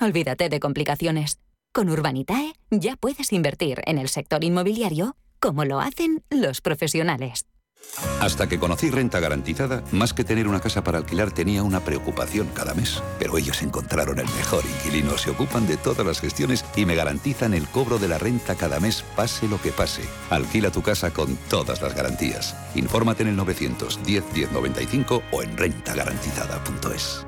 Olvídate de complicaciones. Con Urbanitae ya puedes invertir en el sector inmobiliario como lo hacen los profesionales. Hasta que conocí Renta Garantizada, más que tener una casa para alquilar tenía una preocupación cada mes. Pero ellos encontraron el mejor inquilino, se ocupan de todas las gestiones y me garantizan el cobro de la renta cada mes, pase lo que pase. Alquila tu casa con todas las garantías. Infórmate en el 910 1095 o en rentagarantizada.es.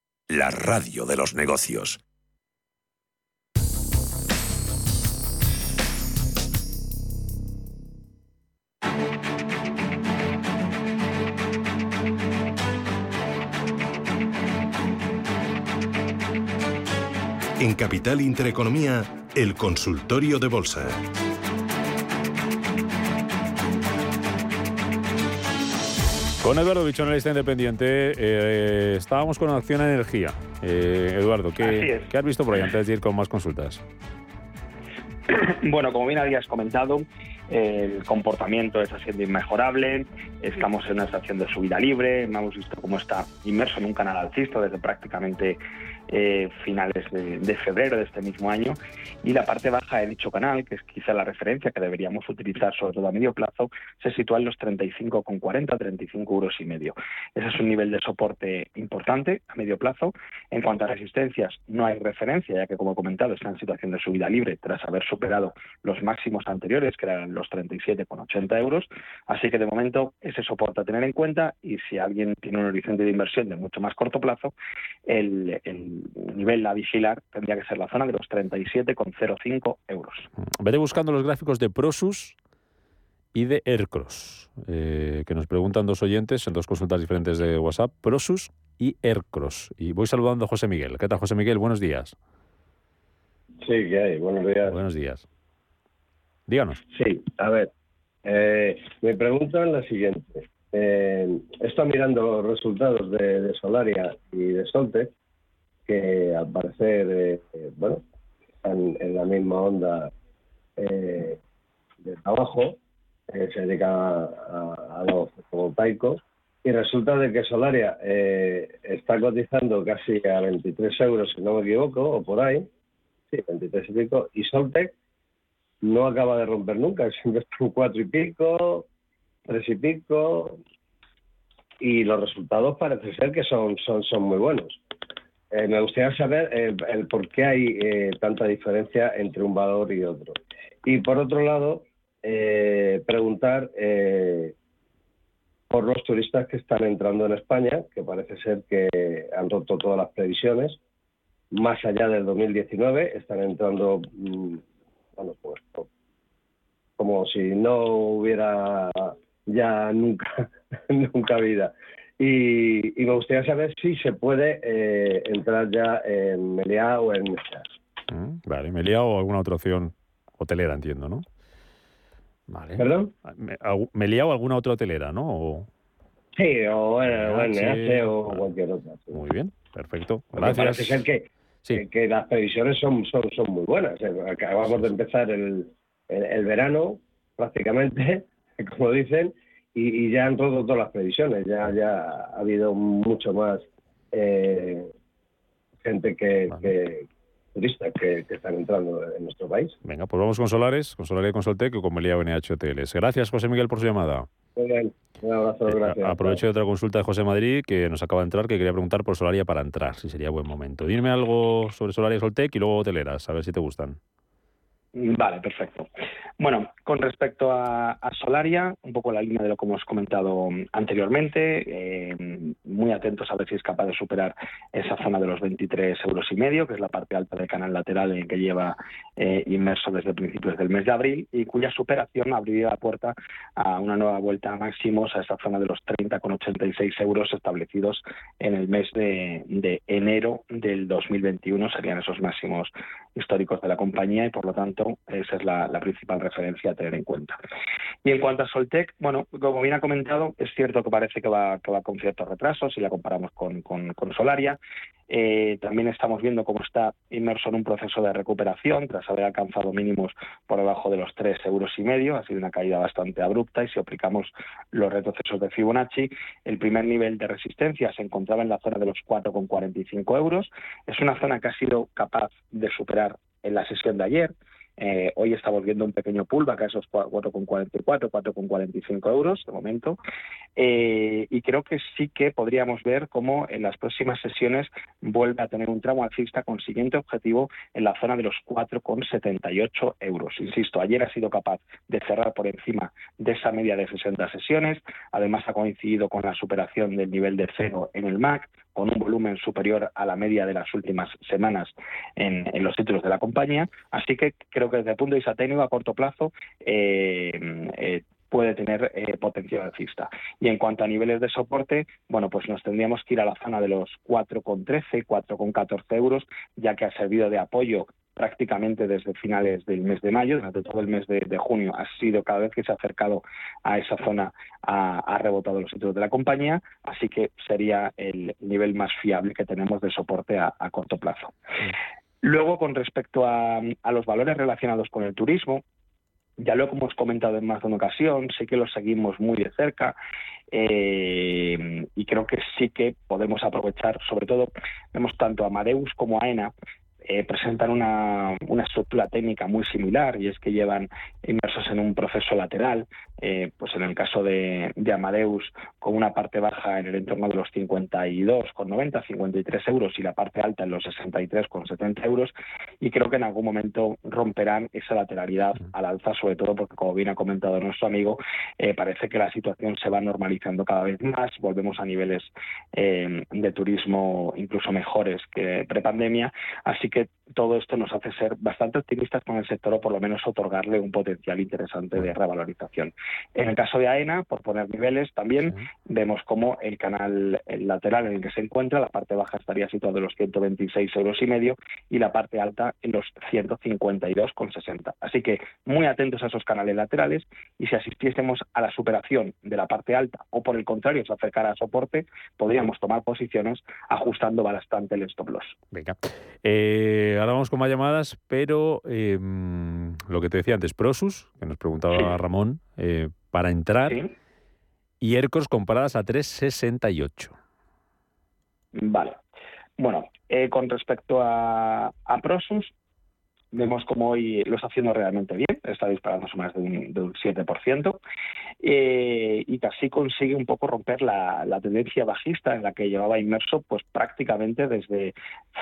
la radio de los negocios. En Capital Intereconomía, el consultorio de bolsa. Con Eduardo Bichón, analista independiente, eh, estábamos con Acción Energía. Eh, Eduardo, ¿qué, ¿qué has visto por ahí antes de ir con más consultas? Bueno, como bien habías comentado, el comportamiento está siendo inmejorable, estamos en una estación de subida libre, hemos visto cómo está inmerso en un canal alcista desde prácticamente eh, finales de, febrero de este mismo año y la parte baja de dicho canal, que es quizá la referencia que deberíamos utilizar sobre todo a medio plazo, se sitúa en los 35,40, 35 euros y medio. Ese es un nivel de soporte importante a medio plazo. En cuanto a resistencias, no hay referencia, ya que como he comentado está en situación de subida libre tras haber superado los máximos anteriores, que eran los 37,80 euros. Así que de momento ese soporte a tener en cuenta y si alguien tiene un horizonte de inversión de mucho más corto plazo, el nivel a vigilar tendría que ser la zona de los 37,05 euros. Veré buscando los gráficos de Prosus y de Aircross, eh, que nos preguntan dos oyentes en dos consultas diferentes de WhatsApp, Prosus y Aircross. Y voy saludando a José Miguel. ¿Qué tal, José Miguel? Buenos días. Sí, ¿qué hay? Buenos días. Buenos días. Díganos. Sí, a ver, eh, me preguntan la siguiente. Eh, he mirando los resultados de, de Solaria y de Soltec que al parecer, eh, bueno, están en la misma onda eh, de trabajo, eh, se dedica a, los fotovoltaicos, y resulta de que Solaria está cotizando casi a 23 euros, si no me equivoco, o por ahí, sí, 23 y pico, y Soltec no acaba de romper nunca, siempre está en 4 y pico, 3 y pico, y los resultados parece ser que son, son, son muy buenos. Eh, me gustaría saber eh, el por qué hay eh, tanta diferencia entre un valor y otro. Y por otro lado, preguntar por los turistas que están entrando en España, que parece ser que han roto todas las previsiones, más allá del 2019, están entrando, mm, bueno, pues como si no hubiera ya nunca, nunca vida. Y, me gustaría saber si se puede eh, entrar ya en Meliá o en Meliá. Mm, vale, Meliá o alguna otra opción hotelera, entiendo, ¿no? Vale. ¿Perdón? Meliá o alguna otra hotelera, ¿no? Sí, o bueno, bueno o cualquier otra. Muy bien, perfecto. Gracias. Parece ser que, que, las previsiones son, son, son muy buenas. Acabamos de empezar el, el verano, prácticamente, como dicen, y, ya han roto todas las previsiones, ya, ya ha habido mucho más eh, gente que, turistas que, están entrando en nuestro país. Venga, pues vamos con Solares, con Solares y con Soltec y con Melia NH Hoteles. Gracias, José Miguel, por su llamada. Muy bien, un abrazo, eh, gracias. Aprovecho de otra consulta de José Madrid que nos acaba de entrar, que quería preguntar por Solaria para entrar, si sería buen momento. Dime algo sobre Solaria y Soltec y luego hoteleras, a ver si te gustan. Vale, perfecto. Bueno, con respecto a, Solaria, un poco la línea de lo que hemos comentado anteriormente, eh, muy atentos a ver si es capaz de superar esa zona de los 23 euros y medio, que es la parte alta del canal lateral en que lleva eh, inmerso desde principios del mes de abril y cuya superación abriría la puerta a una nueva vuelta a máximos a esa zona de los 30,86 euros establecidos en el mes de, de enero del 2021. Serían esos máximos históricos de la compañía y por lo tanto esa es la, principal referencia a tener en cuenta. Y en cuanto a Soltec, bueno, como bien ha comentado, es cierto que parece que va, con ciertos retrasos si la comparamos con, con, Solaria. Eh, también estamos viendo cómo está inmerso en un proceso de recuperación tras haber alcanzado mínimos por debajo de los 3 euros y medio. Ha sido una caída bastante abrupta y si aplicamos los retrocesos de Fibonacci, el primer nivel de resistencia se encontraba en la zona de los 4,45 euros. Es una zona que ha sido capaz de superar en la sesión de ayer. Eh, hoy estamos viendo un pequeño pullback a esos 4,44, 4,45 euros de momento. Eh, y creo que sí que podríamos ver cómo en las próximas sesiones vuelve a tener un tramo alcista con siguiente objetivo en la zona de los 4,78 euros. Insisto, ayer ha sido capaz de cerrar por encima de esa media de 60 sesiones. Además, ha coincidido con la superación del nivel de cero en el MAC con un volumen superior a la media de las últimas semanas en, los títulos de la compañía. Así que creo que desde el punto de vista técnico, a corto plazo, eh, eh, puede tener eh, potencial alcista. Y en cuanto a niveles de soporte, bueno, pues nos tendríamos que ir a la zona de los 4,13, 4,14 euros, ya que ha servido de apoyo prácticamente desde finales del mes de mayo, durante todo el mes de, junio, ha sido cada vez que se ha acercado a esa zona, ha, rebotado los títulos de la compañía, así que sería el nivel más fiable que tenemos de soporte a, corto plazo. Luego, con respecto a, los valores relacionados con el turismo, ya lo hemos comentado en más de una ocasión, sí que lo seguimos muy de cerca eh, y creo que sí que podemos aprovechar, sobre todo, vemos tanto a Amadeus como a ENA eh, presentan una, una, estructura técnica muy similar y es que llevan inmersos en un proceso lateral, eh, pues en el caso de, de, Amadeus con una parte baja en el entorno de los 52,90, 53 euros y la parte alta en los 63,70 euros y creo que en algún momento romperán esa lateralidad al alza, sobre todo porque como bien ha comentado nuestro amigo, eh, parece que la situación se va normalizando cada vez más, volvemos a niveles de turismo incluso mejores que prepandemia, así que todo esto nos hace ser bastante optimistas con el sector o por lo menos otorgarle un potencial interesante de revalorización. En el caso de AENA, por poner niveles, también vemos como el canal lateral en el que se encuentra, la parte baja estaría situada en los 126 euros y medio y la parte alta en los 152,60. Así que muy atentos a esos canales laterales y si asistiésemos a la superación de la parte alta o por el contrario se acercara a soporte, podríamos tomar posiciones ajustando bastante el stop loss. Venga. Eh, ahora vamos con más llamadas, pero em, lo que te decía antes, Prosus, que nos preguntaba Ramón, eh, para entrar, y ERCOS comparadas a 3,68. Vale. Bueno, eh, con respecto a, a Prosus, vemos como hoy lo está haciendo realmente bien, está disparándose más de un, de un 7%, eh, y casi consigue un poco romper la, tendencia bajista en la que llevaba inmerso pues prácticamente desde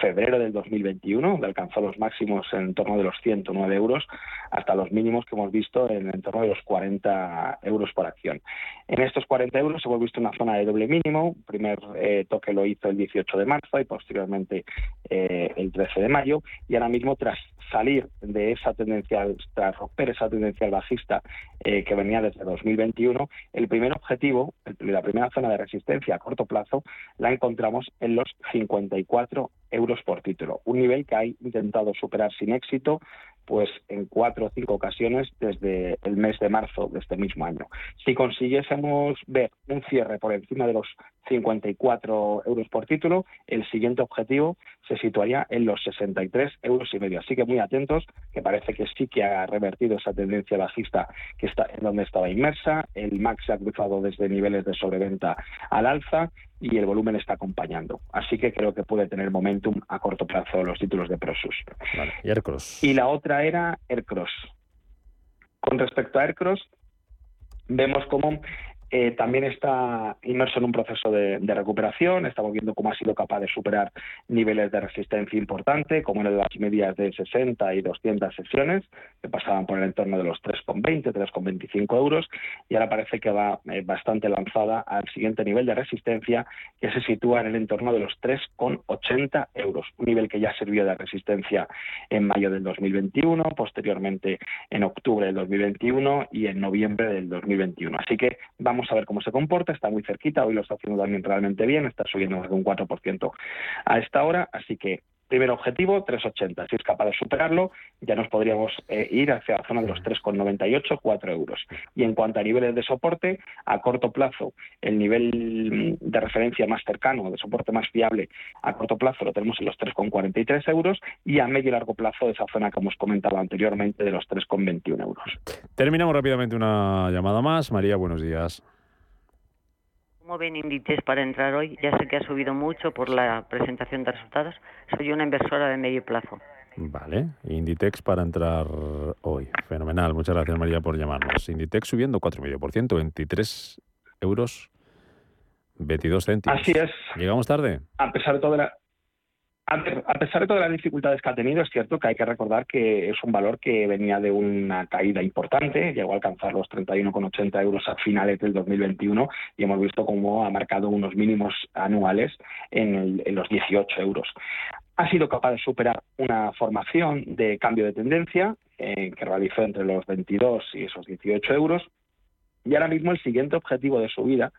febrero del 2021, donde alcanzó los máximos en torno de los 109 euros, hasta los mínimos que hemos visto en, en torno de los 40 euros por acción. En estos 40 euros hemos visto una zona de doble mínimo, primer eh, toque lo hizo el 18 de marzo y posteriormente eh, el 13 de mayo, y ahora mismo tras salir de esa tendencia, tras romper esa tendencia bajista eh, que venía desde 2021, el primer objetivo, la primera zona de resistencia a corto plazo, la encontramos en los 54 euros por título, un nivel que ha intentado superar sin éxito pues en cuatro o cinco ocasiones desde el mes de marzo de este mismo año. Si consiguiésemos ver un cierre por encima de los 54 euros por título, el siguiente objetivo se situaría en los 63 euros y medio. Así que muy atentos, que parece que sí que ha revertido esa tendencia bajista que está en donde estaba inmersa. El MAX se ha cruzado desde niveles de sobreventa al alza y el volumen está acompañando. Así que creo que puede tener momentum a corto plazo los títulos de Prosus. y Y la otra era Aircross. Con respecto a Aircross, vemos cómo eh, también está inmerso en un proceso de, recuperación. Estamos viendo cómo ha sido capaz de superar niveles de resistencia importante, como en las medias de 60 y 200 sesiones, que pasaban por el entorno de los 3,20, 3,25 euros, y ahora parece que va eh, bastante lanzada al siguiente nivel de resistencia, que se sitúa en el entorno de los 3,80 euros, un nivel que ya sirvió de resistencia en mayo del 2021, posteriormente en octubre del 2021 y en noviembre del 2021. Así que vamos a ver cómo se comporta, está muy cerquita, hoy lo está haciendo también realmente bien, está subiendo más de un 4% a esta hora, así que Primer objetivo, 3,80. Si es capaz de superarlo, ya nos podríamos eh, ir hacia la zona de los 3,98, 4 euros. Y en cuanto a niveles de soporte, a corto plazo, el nivel de referencia más cercano, de soporte más fiable a corto plazo, lo tenemos en los 3,43 euros y a medio y largo plazo, esa zona que hemos comentado anteriormente, de los 3,21 euros. Terminamos rápidamente una llamada más. María, buenos días. ¿Cómo ven Inditex para entrar hoy? Ya sé que ha subido mucho por la presentación de resultados. Soy una inversora de medio plazo. Vale, Inditex para entrar hoy. Fenomenal. Muchas gracias María por llamarnos. Inditex subiendo 4,5%, 23 euros 22 céntimos. Así es. ¿Llegamos tarde? A pesar de toda la, a pesar de todas las dificultades que ha tenido, es cierto que hay que recordar que es un valor que venía de una caída importante, llegó a alcanzar los 31,80 euros a finales del 2021 y hemos visto cómo ha marcado unos mínimos anuales en, los 18 euros. Ha sido capaz de superar una formación de cambio de tendencia eh, que realizó entre los 22 y esos 18 euros y ahora mismo el siguiente objetivo de subida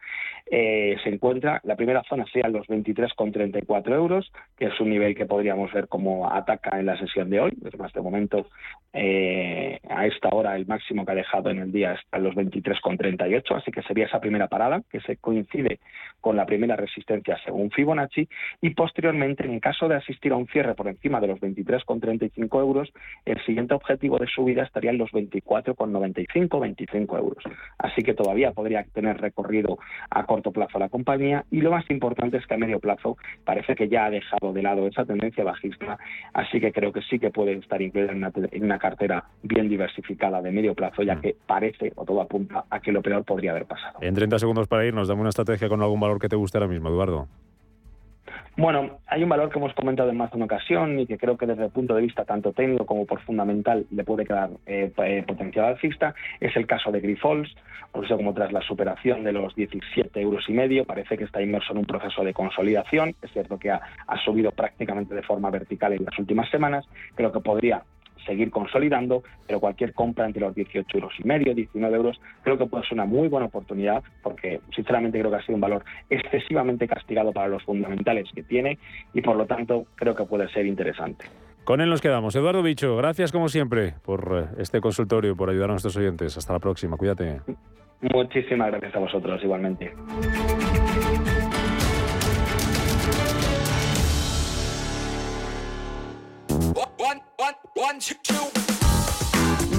eh, se encuentra, la primera zona sería los 23,34 euros, que es un nivel que podríamos ver como ataca en la sesión de hoy. Desde de momento, eh, a esta hora, el máximo que ha dejado en el día está en los 23,38, así que sería esa primera parada, que se coincide con la primera resistencia según Fibonacci, y posteriormente, en caso de asistir a un cierre por encima de los 23,35 euros, el siguiente objetivo de subida estaría en los 24,95, 25 euros. Así que todavía podría tener recorrido a corto plazo la compañía y lo más importante es que a medio plazo parece que ya ha dejado de lado esa tendencia bajista, así que creo que sí que puede estar incluida en una, cartera bien diversificada de medio plazo, ya mm. que parece o todo apunta a que lo peor podría haber pasado. En 30 segundos para irnos, dame una estrategia con algún valor que te guste ahora mismo, Eduardo. Bueno, hay un valor que hemos comentado en más de una ocasión y que creo que desde el punto de vista tanto técnico como por fundamental le puede quedar eh, eh, potencial alcista, es el caso de Grifols, por eso como tras la superación de los 17 euros y medio, parece que está inmerso en un proceso de consolidación, es cierto que ha subido prácticamente de forma vertical en las últimas semanas, creo que podría seguir consolidando, pero cualquier compra entre los 18 euros y medio, 19 euros, creo que puede ser una muy buena oportunidad, porque sinceramente creo que ha sido un valor excesivamente castigado para los fundamentales que tiene y por lo tanto creo que puede ser interesante. Con él nos quedamos. Eduardo Bicho, gracias como siempre por eh, este consultorio, por ayudar a nuestros oyentes. Hasta la próxima, cuídate. Muchísimas gracias a vosotros igualmente.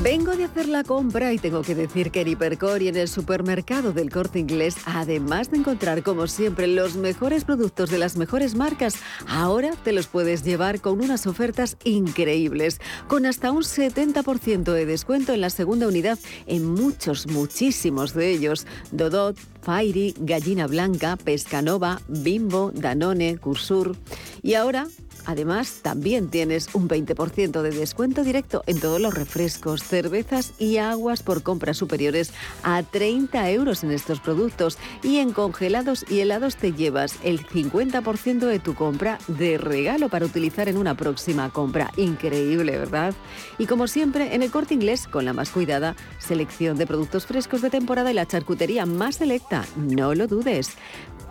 Vengo de hacer la compra y tengo que decir que en Hipercor y en el supermercado del corte inglés, además de encontrar como siempre los mejores productos de las mejores marcas, ahora te los puedes llevar con unas ofertas increíbles, con hasta un 70% de descuento en la segunda unidad en muchos, muchísimos de ellos. Dodot, Fairy, Gallina Blanca, Pescanova, Bimbo, Danone, Cursur. Y ahora Además, también tienes un 20% de descuento directo en todos los refrescos, cervezas y aguas por compras superiores a 30 euros en estos productos. Y en congelados y helados te llevas el 50% de tu compra de regalo para utilizar en una próxima compra. Increíble, ¿verdad? Y como siempre, en el corte inglés, con la más cuidada selección de productos frescos de temporada y la charcutería más selecta. No lo dudes.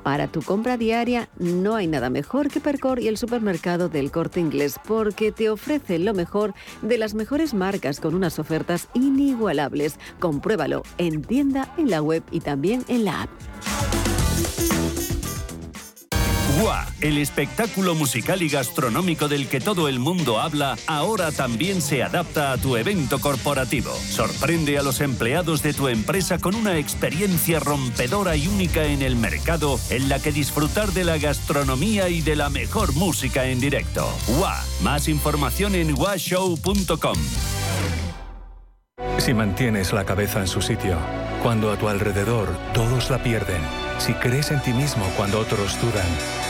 Para tu compra diaria no hay nada mejor que Percor y el supermercado del corte inglés porque te ofrece lo mejor de las mejores marcas con unas ofertas inigualables. Compruébalo en tienda, en la web y también en la app. GUA, el espectáculo musical y gastronómico del que todo el mundo habla, ahora también se adapta a tu evento corporativo. Sorprende a los empleados de tu empresa con una experiencia rompedora y única en el mercado en la que disfrutar de la gastronomía y de la mejor música en directo. GUA, más información en guashow.com. Si mantienes la cabeza en su sitio Cuando a tu alrededor todos la pierden, si crees en ti mismo cuando otros dudan,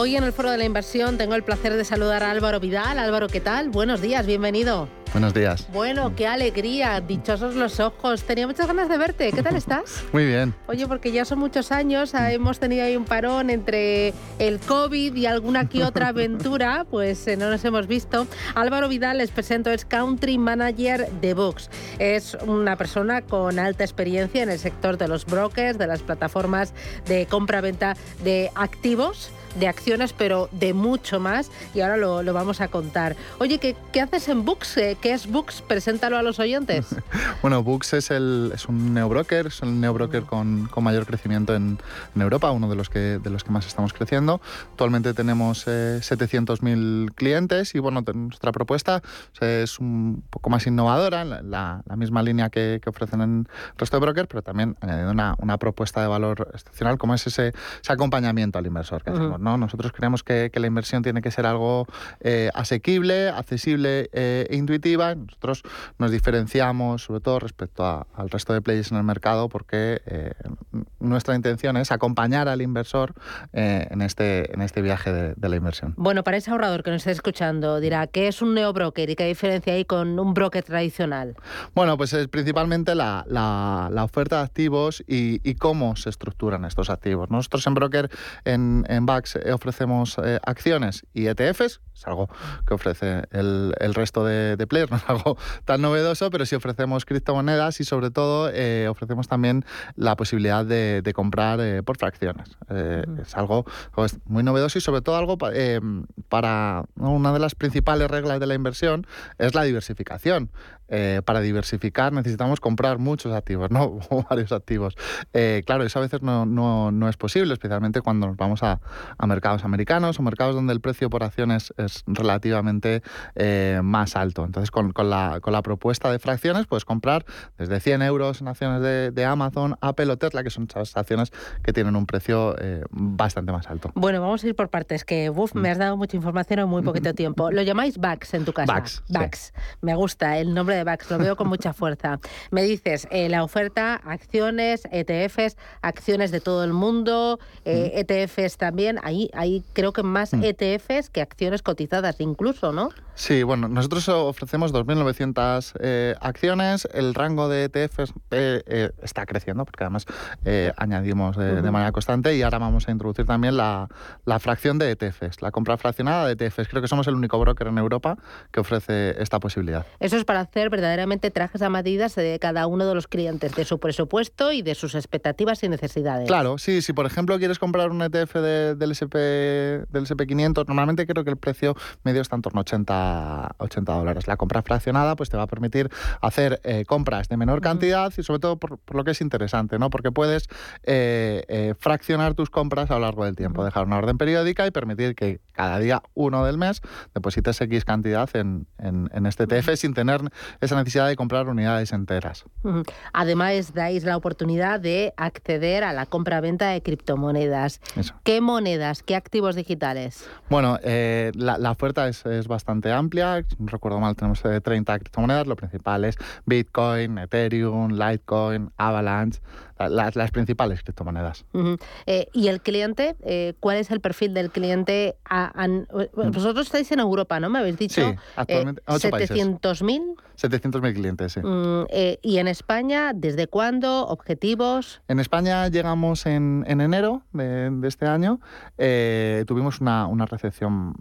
Hoy en el Foro de la Inversión tengo el placer de saludar a Álvaro Vidal. Álvaro, ¿qué tal? Buenos días, bienvenido. Buenos días. Bueno, qué alegría, dichosos los ojos. Tenía muchas ganas de verte. ¿Qué tal estás? Muy bien. Oye, porque ya son muchos años, ah, hemos tenido ahí un parón entre el COVID y alguna que otra aventura, pues eh, no nos hemos visto. Álvaro Vidal, les presento, es Country Manager de Vox. Es una persona con alta experiencia en el sector de los brokers, de las plataformas de compra-venta de activos de acciones, pero de mucho más, y ahora lo, lo vamos a contar. Oye, ¿qué, qué haces en Books? Eh, ¿Qué es Books? Preséntalo a los oyentes. Bueno, Bux es, el, es un neobroker, es el neobroker con, con mayor crecimiento en, en Europa, uno de los, que, de los que más estamos creciendo. Actualmente tenemos eh, 700.000 clientes y bueno, nuestra propuesta o sea, es un poco más innovadora, la, la- misma línea que, que ofrecen en el resto de brokers, pero también añadiendo una, una propuesta de valor excepcional como es ese, ese acompañamiento al inversor que Ujú. hacemos. ¿no? Nosotros creemos que, que la inversión tiene que ser algo eh, asequible, accesible eh, e intuitiva. Nosotros nos diferenciamos sobre todo respecto a- al resto de players en el mercado porque eh, nuestra intención es acompañar al inversor en, este, en este viaje de, de la inversión. Bueno, para ese ahorrador que nos está escuchando, dirá, ¿qué es un neobroker y qué diferencia hay con un broker tradicional? Bueno, pues es principalmente la, la- la oferta de activos y, y cómo se estructuran estos activos. Nosotros en Broker, en, en BAX, eh, ofrecemos eh, acciones y ETFs, es algo que ofrece el, el resto de, de players, no es algo tan novedoso, pero sí ofrecemos criptomonedas y sobre todo eh, ofrecemos también la posibilidad de, de comprar eh, por fracciones. Eh, Es algo pues, muy novedoso y sobre todo algo pa- eh, para ¿no? una de las principales reglas de la inversión es la diversificación. Eh, para diversificar necesitamos comprar muchos activos, no O varios activos. Eh, claro, eso a veces no, no- no es posible, especialmente cuando nos vamos a, a mercados americanos o mercados donde el precio por acciones es relativamente eh, más alto. Entonces, con, con la, con la propuesta de fracciones puedes comprar desde 100 euros en acciones de, de Amazon, Apple o Tesla, que son esas acciones que tienen un precio eh, bastante más alto. Bueno, vamos a ir por partes, que uf, me has dado mucha información en muy poquito tiempo. Lo llamáis BAX en tu casa. Bax, sí. Bax. Me gusta el nombre de BAX, lo veo con mucha fuerza. Me dices, eh, la oferta, acciones, ETFs, acciones de todo el mundo, eh, ETFs también. Ahí, ahí creo que más ETFs que acciones cotizadas incluso, ¿no? Sí, bueno, nosotros ofrecemos 2.900 eh, acciones. El rango de ETFs está creciendo porque además añadimos de, de manera constante y ahora vamos a introducir también la, la fracción de ETFs, la compra fraccionada de ETFs. Creo que somos el único broker en Europa que ofrece esta posibilidad. Eso es para hacer verdaderamente trajes a medidas de cada uno de los clientes, de su presupuesto y de sus expectativas y necesidades. Claro, sí, si por ejemplo quieres comprar un ETF de- del, SP, del SP500, normalmente creo que el precio medio está en torno a 80, 80 dólares. La compra fraccionada pues te va a permitir hacer eh, compras de menor cantidad y sobre todo por, por lo que es interesante, ¿no? Porque puedes eh, eh, fraccionar tus compras a lo largo del tiempo, dejar una orden periódica y permitir que cada día uno del mes deposites X cantidad en, en- en este ETF sin tener esa necesidad de comprar unidades enteras. Además, dais la oportunidad de acceder a la compra-venta de criptomonedas. Eso. ¿Qué monedas, qué activos digitales? Bueno, eh, la, la oferta es, es bastante amplia. Si no recuerdo mal, tenemos eh, 30 criptomonedas. Lo principal es Bitcoin, Ethereum, Litecoin, Avalanche. Las, las principales criptomonedas. Ujú. Eh, ¿Y el cliente? Eh, ¿Cuál es el perfil del cliente? A- a- vosotros estáis en Europa, ¿no? Me habéis dicho. Sí, actualmente, eh, ocho países. 700.000. 700.000 clientes, sí. Mm, eh, ¿Y en España, desde cuándo? ¿Objetivos? En España llegamos en, en enero de, de este año. Eh, tuvimos una, una recepción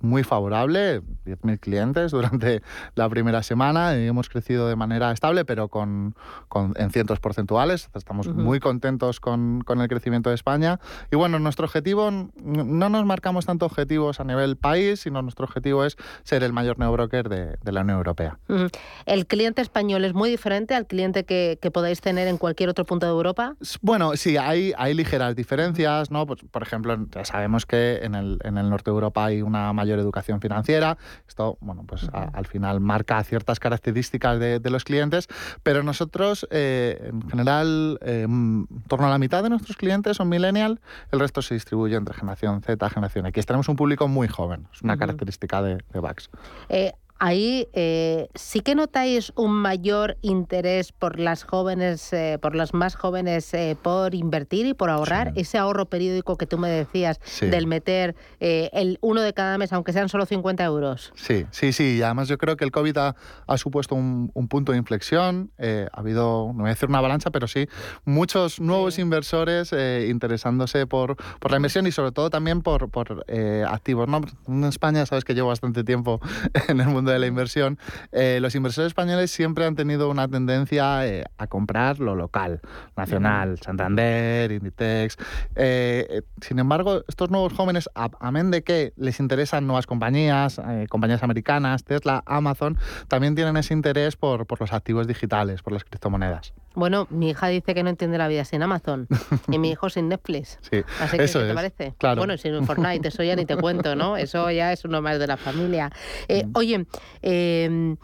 muy favorable, 10.000 clientes durante la primera semana. y hemos crecido de manera estable, pero con, con- en cientos porcentuales. Estamos Ujú. muy contentos con, con el crecimiento de España. Y bueno, nuestro objetivo, no nos marcamos tanto objetivos a nivel país, sino nuestro objetivo es ser el mayor neobroker de, de la Unión Europea. Ujú. ¿El cliente español es muy diferente al cliente que, que podáis tener en cualquier otro punto de Europa? Bueno, sí, hay, hay ligeras diferencias, ¿no? Pues, por ejemplo, ya sabemos que en el, en el norte de Europa hay una mayor educación financiera. Esto, bueno, pues a- al final marca ciertas características de, de los clientes, pero nosotros, eh, en general, eh, mm, en torno a la mitad de nuestros clientes son millennial, el resto se distribuye entre generación Z, generación X. Tenemos un público muy joven, es una característica de, de Bax. Eh, ahí eh, sí que notáis un mayor interés por las jóvenes, eh, por las más jóvenes, eh, por invertir y por ahorrar. Ese ahorro periódico que tú me decías Sí. del meter el uno de cada mes, aunque sean solo 50 euros. Sí, sí, sí. Y además yo creo que el COVID ha, ha supuesto un, un punto de inflexión. Ha habido, no voy a decir una avalancha, pero sí, muchos nuevos inversores interesándose por, por la inversión y sobre todo también por, por activos. ¿no? En España, sabes que llevo bastante tiempo en el mundo de la inversión. Eh, los inversores españoles siempre han tenido una tendencia eh, a comprar lo local, nacional, Santander, Inditex. Eh, sin embargo, estos nuevos jóvenes, a- amén de que les interesan nuevas compañías, compañías americanas, Tesla, Amazon, también tienen ese interés por, por los activos digitales, por las criptomonedas. Bueno, mi hija dice que no entiende la vida sin Amazon y mi hijo sin Netflix. Sí, Así que, eso ¿qué te es, parece? claro. Bueno, sin Fortnite, eso ya ni te cuento, ¿no? Eso ya es uno más de la familia. Eh, Oye, eh,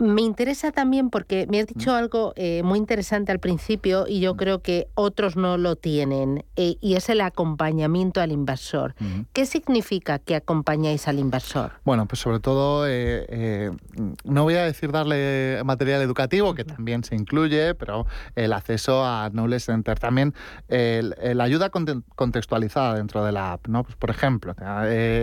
me interesa también porque me has dicho algo eh, muy interesante al principio y yo creo que otros no lo tienen, eh, y es el acompañamiento al inversor. ¿Qué significa que acompañáis al inversor? Bueno, pues sobre todo, eh, eh, no voy a decir darle material educativo, que también se incluye, pero el acceso a Knowledge Center. También la ayuda conte- contextualizada dentro de la app. ¿no? Pues, por ejemplo,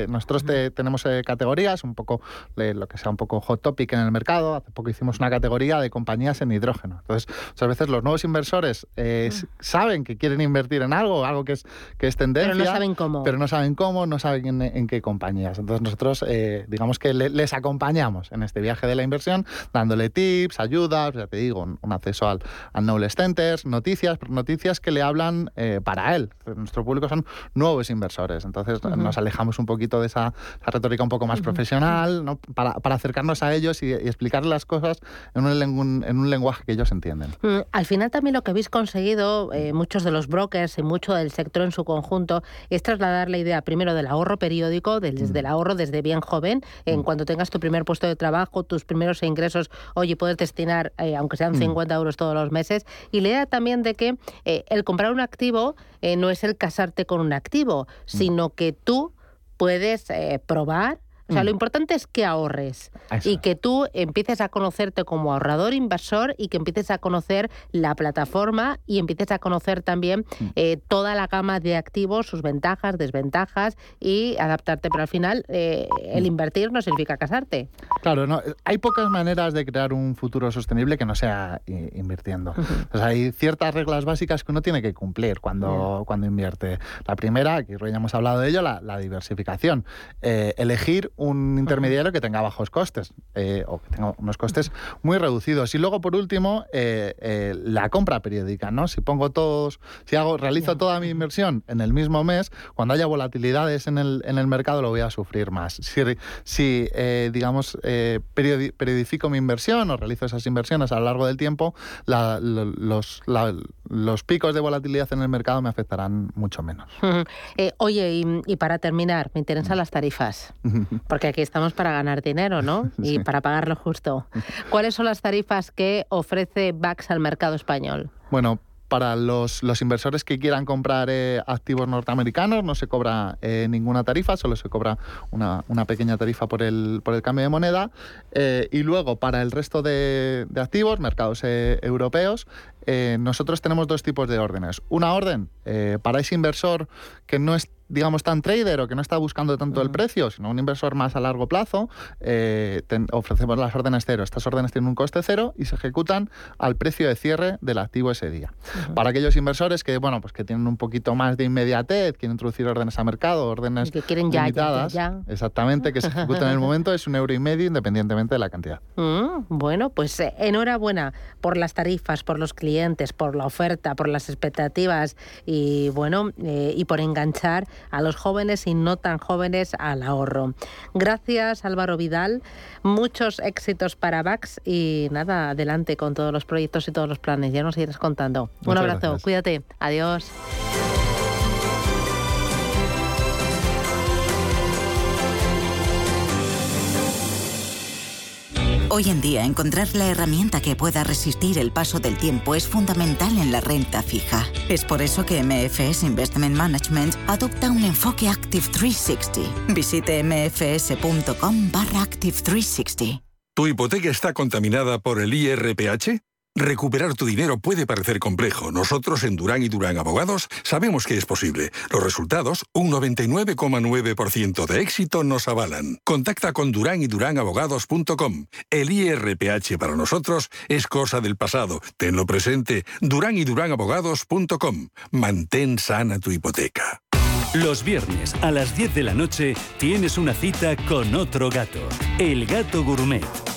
nosotros te- tenemos categorías, un poco lo que sea un poco hot topic en el mercado. Hace poco hicimos una categoría de compañías en hidrógeno. Entonces, muchas veces los nuevos inversores eh, s- saben que quieren invertir en algo, algo que es, que es tendencia. Pero no saben cómo. pero no saben cómo, no saben en, en qué compañías. Entonces nosotros, eh, digamos que le- les acompañamos en este viaje de la inversión, dándole tips, ayudas, ya te digo, un, un acceso al, al Knowledge Centers, noticias, noticias que le hablan eh, para él. Nuestro público son nuevos inversores, entonces nos alejamos un poquito de esa, esa retórica un poco más profesional, ¿no? para, para acercarnos a ellos y, y explicarles las cosas en un, lengu- en un lenguaje que ellos entienden. Mm, Al final también lo que habéis conseguido, eh, muchos de los brokers y mucho del sector en su conjunto, es trasladar la idea primero del ahorro periódico, del, desde el ahorro desde bien joven, en cuando tengas tu primer puesto de trabajo, tus primeros ingresos, oye, puedes destinar, eh, aunque sean Mm. 50 euros todos los meses, y la idea también de que eh, el comprar un activo no es el casarte con un activo, sino que tú puedes probar. O sea, Mm. lo importante es que ahorres Eso y que tú empieces a conocerte como ahorrador inversor y que empieces a conocer la plataforma y empieces a conocer también eh, toda la gama de activos, sus ventajas, desventajas y adaptarte. Pero al final, eh, el invertir no significa casarte. Claro, no, hay pocas maneras de crear un futuro sostenible que no sea i- invirtiendo. Pues hay ciertas reglas básicas que uno tiene que cumplir cuando, cuando invierte. La primera, que ya hemos hablado de ello, la, la diversificación. Eh, elegir un intermediario que tenga bajos costes eh, o que tenga unos costes muy reducidos. Y luego, por último, eh, eh, la compra periódica. ¿no? Si pongo todos, si hago, realizo toda mi inversión en el mismo mes, cuando haya volatilidades en el, en el mercado lo voy a sufrir más. Si, si digamos, periodi- periodifico mi inversión o realizo esas inversiones a lo largo del tiempo, la- los, la- los picos de volatilidad en el mercado me afectarán mucho menos. Oye, y, y para terminar, me interesan las tarifas, porque aquí estamos para ganar dinero, ¿no? Y para pagarlo justo. ¿Cuáles son las tarifas que ofrece VAX al mercado español? Bueno, para los, los inversores que quieran comprar eh, activos norteamericanos no se cobra eh, ninguna tarifa, solo se cobra una, una, pequeña tarifa por el, por el cambio de moneda. Eh, y luego para el resto de, de activos, mercados europeos, nosotros tenemos dos tipos de órdenes. Una orden para ese inversor que no es digamos, tan trader o que no está buscando tanto el precio, sino un inversor más a largo plazo, eh, ofrecemos las órdenes cero. Estas órdenes tienen un coste cero y se ejecutan al precio de cierre del activo ese día. Para aquellos inversores que, bueno, pues que tienen un poquito más de inmediatez, quieren introducir órdenes a mercado, órdenes que quieren ya, ya, exactamente, que se ejecutan en el momento, es un euro y medio independientemente de la cantidad. Mm, bueno, pues eh, enhorabuena por las tarifas, por los clientes, por la oferta, por las expectativas y, bueno, eh, y por enganchar a los jóvenes y no tan jóvenes al ahorro. Gracias Álvaro Vidal, muchos éxitos para VAX y nada, adelante con todos los proyectos y todos los planes, ya nos irás contando. Un abrazo, cuídate, adiós. Hoy en día encontrar la herramienta que pueda resistir el paso del tiempo es fundamental en la renta fija. Es por eso que MFS Investment Management adopta un enfoque Active 360. Visite mfs.com barra Active 360. ¿Tu hipoteca está contaminada por el IRPH? Recuperar tu dinero puede parecer complejo. Nosotros en Durán y Durán Abogados sabemos que es posible. Los resultados, un 99,9% de éxito, nos avalan. Contacta con Durán y Durán Abogados.com. El IRPH para nosotros es cosa del pasado. Tenlo presente. Durán y Durán Abogados.com. Mantén sana tu hipoteca. Los viernes a las 10 de la noche tienes una cita con otro gato, el gato gourmet.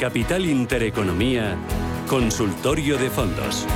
Capital Intereconomía, Consultorio de Fondos.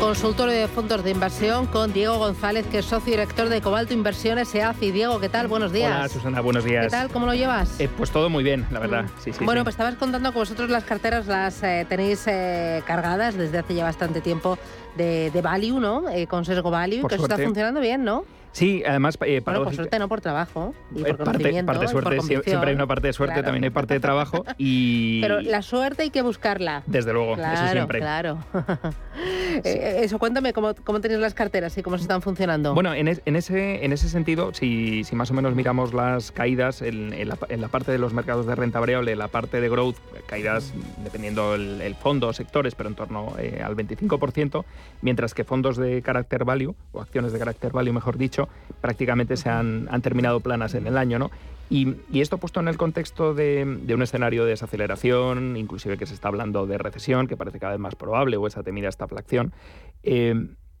Consultorio de fondos de inversión con Diego González, que es socio director de Cobalto Inversiones EACI. Diego, ¿qué tal? Buenos días. Hola, Susana, buenos días. ¿Qué tal? ¿Cómo lo llevas? Eh, pues todo muy bien, la verdad. Sí, sí, bueno, pues estabas contando que vosotros las carteras las eh, tenéis eh, cargadas desde hace ya bastante tiempo de, de Value, ¿no? con sesgo Value, que eso está funcionando bien, ¿no? Sí, además... Eh, bueno, por suerte, no por trabajo. Y por parte, parte de suerte, siempre hay una parte de suerte, también hay parte de trabajo. y Pero la suerte hay que buscarla. Desde luego, claro, eso siempre. Claro, eh, Eso, cuéntame, ¿cómo, cómo tenéis las carteras y cómo se están funcionando? Bueno, en, en, ese, en ese sentido, si, si, más o menos miramos las caídas en, en, la, en, la, parte de los mercados de renta variable, la parte de growth, caídas dependiendo el, el fondo, sectores, pero en torno eh, al 25%, mientras que fondos de carácter value, o acciones de carácter value, mejor dicho, prácticamente se han, terminado planas en el año, ¿no? Y, esto puesto en el contexto de, un escenario de desaceleración, inclusive que se está hablando de recesión, que parece cada vez más probable, o esa temida estaflación, eh,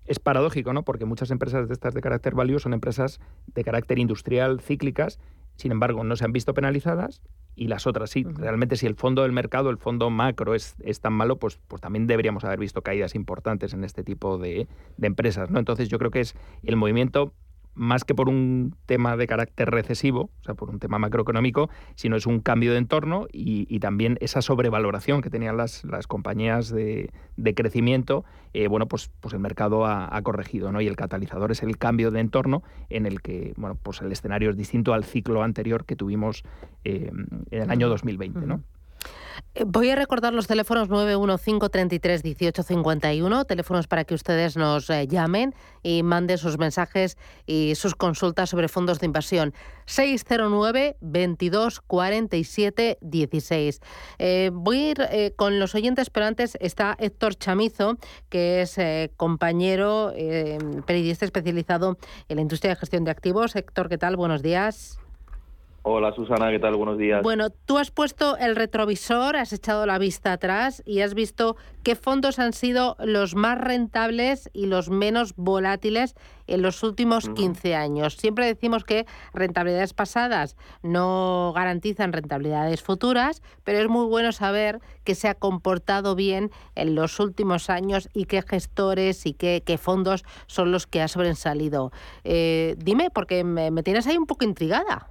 es paradójico, ¿no? Porque muchas empresas de estas de carácter value son empresas de carácter industrial cíclicas, sin embargo, no se han visto penalizadas y las otras sí. Realmente, si el fondo del mercado, el fondo macro es, es, tan malo, pues, pues también deberíamos haber visto caídas importantes en este tipo de, de empresas, ¿no? Entonces, yo creo que es el movimiento más que por un tema de carácter recesivo, o sea, por un tema macroeconómico, sino es un cambio de entorno y, también esa sobrevaloración que tenían las, las compañías de, de crecimiento, eh, bueno, pues, pues el mercado ha, corregido, ¿no? Y el catalizador es el cambio de entorno en el que, bueno, pues el escenario es distinto al ciclo anterior que tuvimos eh, en el año 2020, ¿no? Eh, Voy a recordar los teléfonos 915331851, teléfonos para que ustedes nos eh, llamen y manden sus mensajes y sus consultas sobre fondos de inversión. 609 22 47 16. Eh, voy a ir eh, con los oyentes, pero antes está Héctor Chamizo, que es eh, compañero eh, periodista especializado en la industria de gestión de activos. Héctor, ¿qué tal? Buenos días. Hola Susana, ¿qué tal? Buenos días. Bueno, tú has puesto el retrovisor, has echado la vista atrás y has visto qué fondos han sido los más rentables y los menos volátiles en los últimos 15 años. Siempre decimos que rentabilidades pasadas no garantizan rentabilidades futuras, pero es muy bueno saber que se ha comportado bien en los últimos años y qué gestores y qué, qué fondos son los que ha sobresalido. Eh, dime, porque me, me tienes ahí un poco intrigada.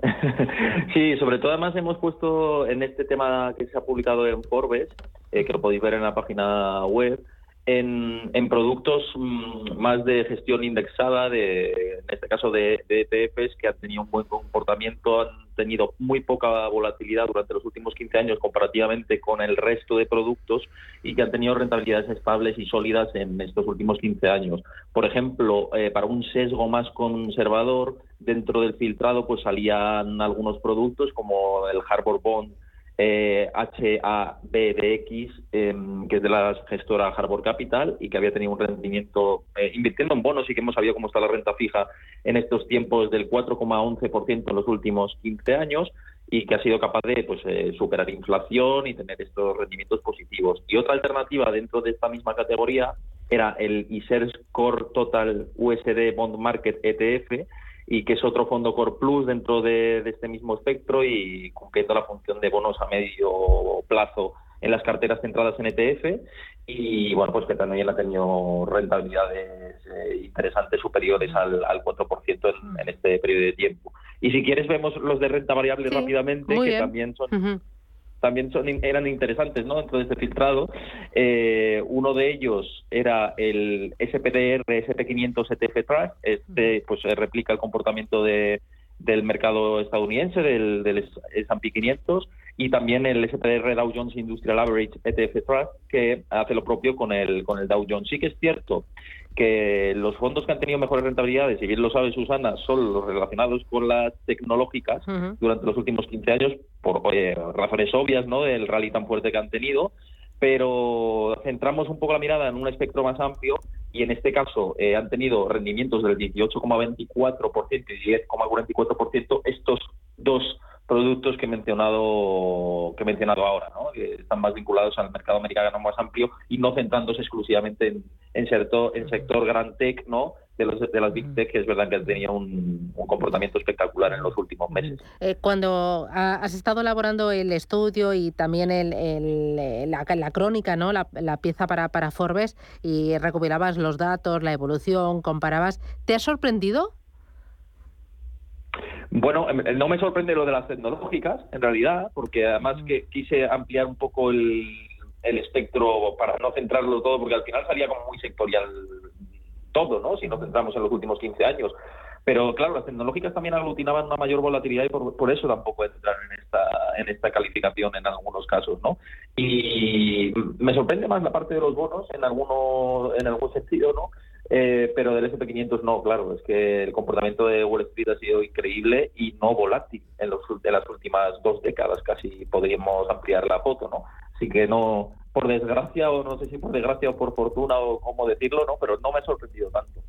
Sí, sobre todo además hemos puesto en este tema que se ha publicado en Forbes, eh, que lo podéis ver en la página web, en, en productos mm, más de gestión indexada, de, en este caso de, de ETFs, que han tenido un buen comportamiento, han tenido muy poca volatilidad durante los últimos 15 años comparativamente con el resto de productos y que han tenido rentabilidades estables y sólidas en estos últimos 15 años. Por ejemplo, eh, para un sesgo más conservador, dentro del filtrado pues salían algunos productos como el Harbor Bond eh, HABDX, eh, que es de la gestora Harbor Capital y que había tenido un rendimiento, eh, invirtiendo en bonos y que hemos sabido cómo está la renta fija en estos tiempos del 4,11% en los últimos 15 años y que ha sido capaz de pues, eh, superar inflación y tener estos rendimientos positivos. Y otra alternativa dentro de esta misma categoría era el ISERS Core Total USD Bond Market ETF, y que es otro fondo Core Plus dentro de, de, este mismo espectro y cumpliendo la función de bonos a medio plazo en las carteras centradas en ETF y bueno, pues que también ha tenido rentabilidades eh, interesantes superiores al, al 4% en, en, este periodo de tiempo. Y si quieres vemos los de renta variable sí, rápidamente, que bien. también son... Uh -huh también son, eran interesantes ¿no? dentro de este filtrado. Eh, uno de ellos era el SPDR SP500 ETF Trust. Este pues replica el comportamiento de, del mercado estadounidense, del, del S&P 500, y también el SPDR Dow Jones Industrial Average ETF Trust, que hace lo propio con el, con el Dow Jones. Sí que es cierto que los fondos que han tenido mejores rentabilidades, y bien lo sabe Susana, son los relacionados con las tecnológicas uh -huh. durante los últimos 15 años, por razones obvias, ¿no?, del rally tan fuerte que han tenido, pero centramos un poco la mirada en un espectro más amplio y en este caso eh, han tenido rendimientos del 18,24% y 10,44% estos dos productos que he mencionado que he mencionado ahora, ¿no? que están más vinculados al mercado americano más amplio y no centrándose exclusivamente en, en, sector, en sector gran tech, ¿no? de, los, de las Big Tech, que es verdad que han tenido un, un comportamiento espectacular en los últimos meses. Eh, cuando has estado elaborando el estudio y también el, el, la, la, crónica, ¿no? La, la, pieza para, para Forbes, y recopilabas los datos, la evolución, comparabas, ¿te ha sorprendido? Bueno, em, no me sorprende lo de las tecnológicas, en realidad, porque además que quise ampliar un poco el, el espectro para no centrarlo todo, porque al final salía como muy sectorial todo, ¿no? Si nos centramos en los últimos 15 años. Pero claro, las tecnológicas también aglutinaban una mayor volatilidad y por, por eso tampoco entran en esta, en esta calificación en algunos casos, ¿no? Y me sorprende más la parte de los bonos en alguno, en algún sentido, ¿no? Eh, pero del SP500 no, claro, es que el comportamiento de Wall Street ha sido increíble y no volátil en los de las últimas dos décadas, casi podríamos ampliar la foto, ¿no? Así que no, por desgracia, o no sé si por desgracia o por fortuna o cómo decirlo, ¿no? Pero no me ha sorprendido tanto.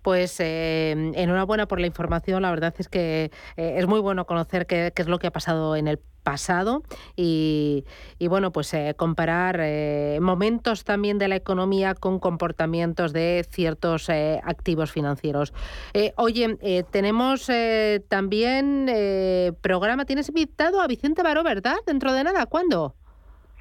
Pues eh, enhorabuena por la información. La verdad es que eh, es muy bueno conocer qué, es lo que ha pasado en el pasado y, y bueno, pues eh, comparar eh, momentos también de la economía con comportamientos de ciertos eh, activos financieros. oye, tenemos también programa, tienes invitado a Vicente Baró, ¿verdad? Dentro de nada, ¿cuándo?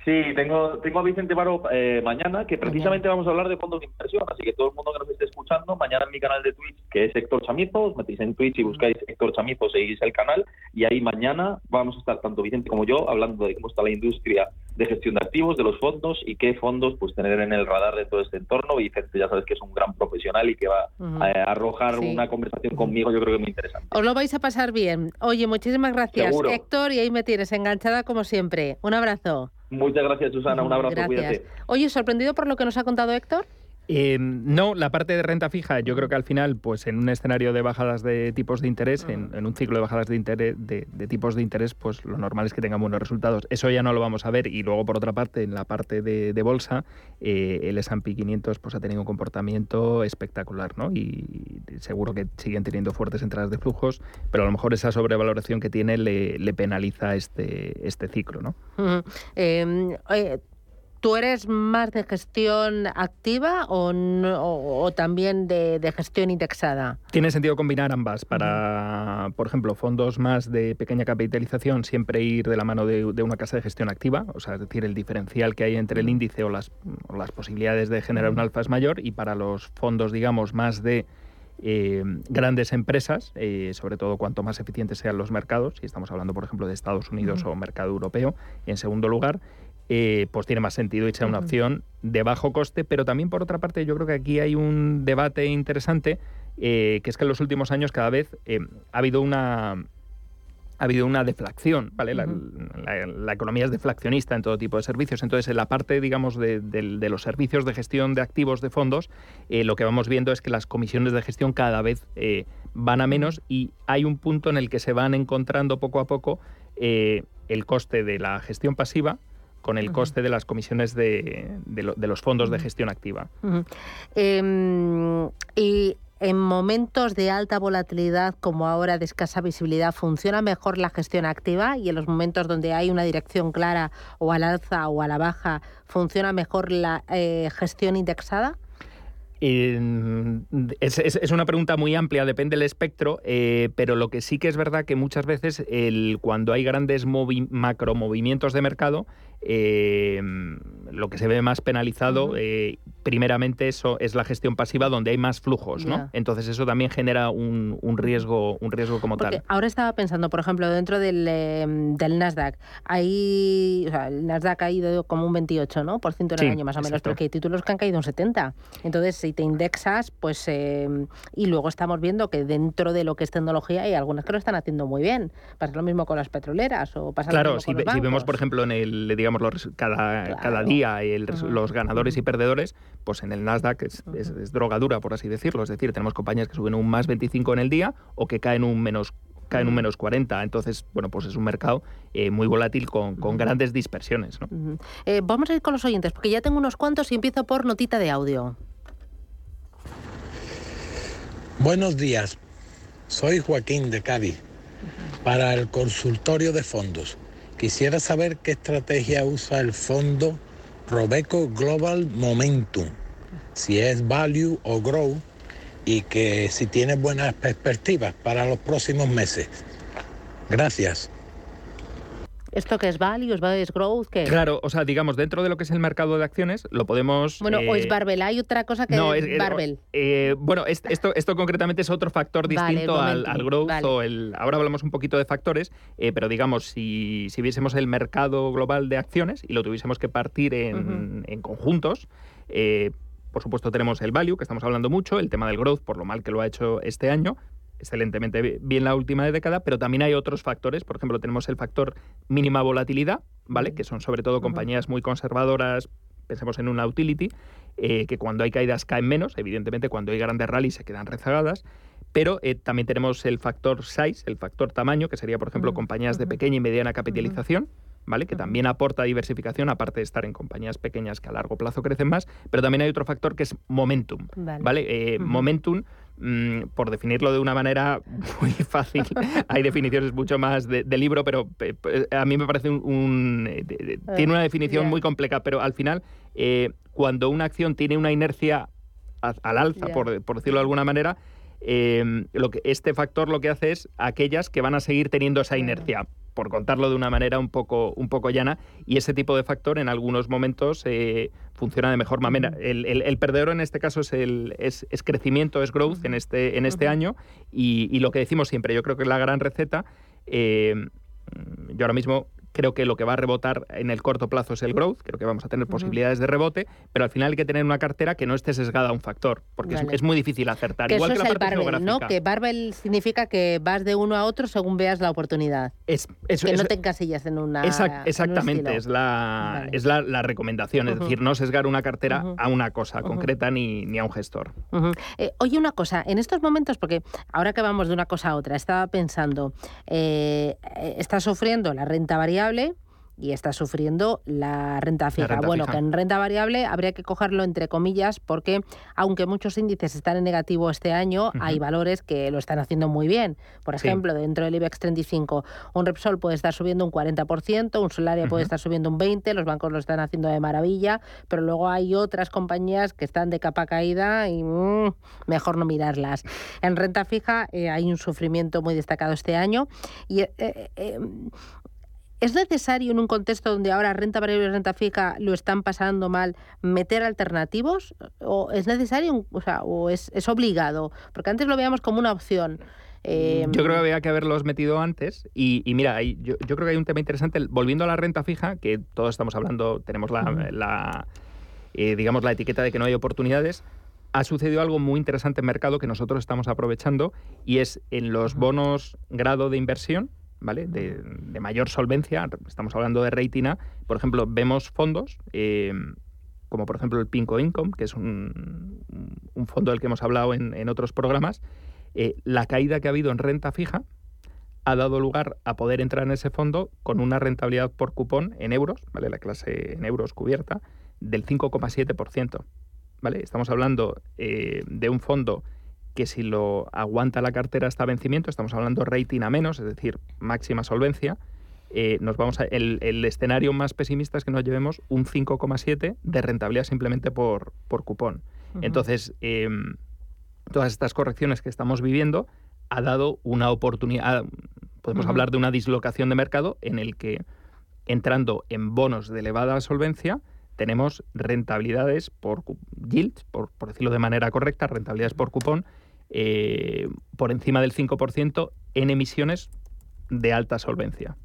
Sí, tengo, tengo a Vicente Baro eh, mañana, que precisamente mañana. vamos a hablar de fondos de inversión, así que todo el mundo que nos esté escuchando, mañana en mi canal de Twitch, que es Héctor Chamizo, os metéis en Twitch y buscáis Héctor Chamizo, seguís el canal, y ahí mañana vamos a estar tanto Vicente como yo hablando de cómo está la industria de gestión de activos de los fondos y qué fondos pues tener en el radar de todo este entorno. Y Vicente ya sabes que es un gran profesional y que va a, a arrojar Sí. una conversación conmigo, yo creo que muy interesante. Os lo vais a pasar bien. Oye, muchísimas gracias, Seguro. Héctor, y ahí me tienes enganchada como siempre. Un abrazo. Muchas gracias, Susana. Un abrazo, Gracias. cuídate. Oye, sorprendido por lo que nos ha contado Héctor. Eh, no, la parte de renta fija, yo creo que al final, pues en un escenario de bajadas de tipos de interés, en, en un ciclo de bajadas de, interés, de, de tipos de interés, pues lo normal es que tengan buenos resultados. Eso ya no lo vamos a ver. Y luego, por otra parte, en la parte de, de bolsa, eh, el S&P 500 pues, ha tenido un comportamiento espectacular, ¿no? Y seguro que siguen teniendo fuertes entradas de flujos, pero a lo mejor esa sobrevaloración que tiene le, le penaliza este, este ciclo, ¿no? Eh, ¿Tú eres más de gestión activa o, no- o- o también de, de gestión indexada? Tiene sentido combinar ambas. Para, por ejemplo, fondos más de pequeña capitalización, siempre ir de la mano de, de una casa de gestión activa, o sea, es decir, el diferencial que hay entre el índice o las, o las posibilidades de generar un alfa es mayor. Y para los fondos, digamos, más de eh, grandes empresas, eh, sobre todo cuanto más eficientes sean los mercados, si estamos hablando, por ejemplo, de Estados Unidos o mercado europeo, en segundo lugar, eh, pues tiene más sentido y sea una opción de bajo coste, pero también por otra parte yo creo que aquí hay un debate interesante, eh, que es que en los últimos años cada vez eh, ha habido una ha habido una deflación, ¿vale? La, la- la economía es deflacionista en todo tipo de servicios. Entonces, en la parte, digamos, de, los servicios de gestión de activos de fondos, eh, lo que vamos viendo es que las comisiones de gestión cada vez eh, van a menos y hay un punto en el que se van encontrando poco a poco eh, el coste de la gestión pasiva con el coste de las comisiones de, de lo- de los fondos de gestión activa. Em, y en momentos de alta volatilidad como ahora de escasa visibilidad, ¿funciona mejor la gestión activa? Y en los momentos donde hay una dirección clara o al alza o a la baja, ¿funciona mejor la eh, gestión indexada? Eh, es, es- es una pregunta muy amplia, depende del espectro, eh, pero lo que sí que es verdad que muchas veces el, cuando hay grandes movi- macromovimientos de mercado, eh, lo que se ve más penalizado, eh, primeramente eso es la gestión pasiva donde hay más flujos, ¿no? Ya. Entonces eso también genera un, un riesgo, un riesgo como Porque tal. ahora estaba pensando, por ejemplo, dentro del, eh, del Nasdaq, ahí, o sea, el Nasdaq ha ido como un 28, ¿no? Por ciento en el Sí, año más o menos, exacto. pero que hay títulos que han caído un 70. Entonces, si te indexas, pues, eh, y luego estamos viendo que dentro de lo que es tecnología hay algunas que lo están haciendo muy bien. Pasa lo mismo con las petroleras o pasa lo Claro, mismo si, con los si vemos, por ejemplo, en el, digamos, los cada, cada día el los ganadores y perdedores, pues en el Nasdaq es, es- es drogadura, por así decirlo. Es decir, tenemos compañías que suben un más 25 en el día o que caen un menos caen un menos 40. Entonces, bueno, pues es un mercado eh, muy volátil con, con grandes dispersiones. ¿no? Eh, vamos a ir con los oyentes, porque ya tengo unos cuantos y empiezo por notita de audio. Buenos días, soy Joaquín de Cádiz. Para el consultorio de fondos, quisiera saber qué estrategia usa el fondo Robeco Global Momentum, si es value o grow y que si tiene buenas perspectivas para los próximos meses. Gracias. ¿Esto qué es value? ¿Es value? ¿Es growth? ¿Qué? Claro, o sea, digamos, dentro de lo que es el mercado de acciones, lo podemos... Bueno, o es eh, barbell. Hay otra cosa que No, es, es- es- barbell. eh, bueno, es- esto, esto concretamente es otro factor Vale, distinto al, growth vale. o el. Ahora hablamos un poquito de factores, eh, pero digamos, si, si viésemos el mercado global de acciones y lo tuviésemos que partir en, en conjuntos, eh, por supuesto tenemos el value, que estamos hablando mucho, el tema del growth, por lo mal que lo ha hecho este año, excelentemente bi- bien la última década, pero también hay otros factores. Por ejemplo, tenemos el factor mínima volatilidad, ¿vale? Que son sobre todo compañías muy conservadoras, pensemos en una utility, eh, que cuando hay caídas caen menos, evidentemente cuando hay grandes rallies se quedan rezagadas. Pero eh, también tenemos el factor size, el factor tamaño, que sería, por ejemplo, compañías de pequeña y mediana capitalización, ¿vale? Que también aporta diversificación, aparte de estar en compañías pequeñas que a largo plazo crecen más. Pero también hay otro factor que es momentum, Vale. ¿vale? Eh, Momentum, mm, por definirlo de una manera muy fácil, hay definiciones mucho más de, de libro, pero a mí me parece un... un, eh, de- de- tiene una definición muy compleja, pero al final, eh, cuando una acción tiene una inercia al alza, por, por decirlo de alguna manera, eh, lo que, este factor lo que hace es aquellas que van a seguir teniendo esa inercia, por contarlo de una manera un poco, un poco llana, y ese tipo de factor en algunos momentos eh, funciona de mejor manera. El, el- el perdedor en este caso es, el, es, es crecimiento, es growth en este, en este año, y, y lo que decimos siempre, yo creo que la gran receta, eh, yo ahora mismo creo que lo que va a rebotar en el corto plazo es el growth, creo que vamos a tener posibilidades de rebote, pero al final hay que tener una cartera que no esté sesgada a un factor, porque es- Vale. es, muy difícil acertar. Que Igual eso que es el parte barbell, ¿no? Que barbell significa que vas de uno a otro según veas la oportunidad. Es, eso- que no te encasillas en una. Exact- en un exactamente, es la, Vale. es la, la recomendación, es decir, no sesgar una cartera a una cosa concreta ni, ni a un gestor. Eh, oye, una cosa, en estos momentos, porque ahora que vamos de una cosa a otra, estaba pensando, eh, eh, está sufriendo la renta variable y está sufriendo la renta fija. renta bueno, fija. que en renta variable habría que cogerlo entre comillas porque aunque muchos índices están en negativo este año, hay valores que lo están haciendo muy bien. Por Sí. ejemplo, dentro del IBEX 35, un Repsol puede estar subiendo un 40%, un Solaria puede estar subiendo un 20%, los bancos lo están haciendo de maravilla, pero luego hay otras compañías que están de capa caída y mm, mejor no mirarlas. En renta fija eh, hay un sufrimiento muy destacado este año y eh, eh, ¿Es necesario en un contexto donde ahora renta variable y renta fija lo están pasando mal meter alternativos? ¿O es necesario, o, sea, o es, es obligado? Porque antes lo veíamos como una opción. Eh, Yo creo que había que haberlos metido antes. Y, y mira, yo, yo creo que hay un tema interesante. el- Volviendo a la renta fija, que todos estamos hablando, tenemos la, eh, digamos, la etiqueta de que no hay oportunidades. Ha sucedido algo muy interesante en mercado que nosotros estamos aprovechando y es en los bonos grado de inversión, ¿vale? De, mayor solvencia, estamos hablando de rating por ejemplo, vemos fondos eh, como por ejemplo el Pinco Income, que es un, un fondo del que hemos hablado en, en otros programas, eh, la caída que ha habido en renta fija ha dado lugar a poder entrar en ese fondo con una rentabilidad por cupón en euros, ¿vale? La clase en euros cubierta, del 5,7%. ¿Vale? Estamos hablando eh, de un fondo que si lo aguanta la cartera hasta vencimiento, estamos hablando rating a menos, es decir, máxima solvencia, eh, nos vamos a, el, el escenario más pesimista es que nos llevemos un 5,7 de rentabilidad simplemente por, por cupón. Entonces, eh, todas estas correcciones que estamos viviendo ha dado una oportunidad, podemos hablar de una dislocación de mercado en el que entrando en bonos de elevada solvencia, tenemos rentabilidades por yields, por, por decirlo de manera correcta, rentabilidades por cupón, eh, por encima del 5% en emisiones de alta solvencia.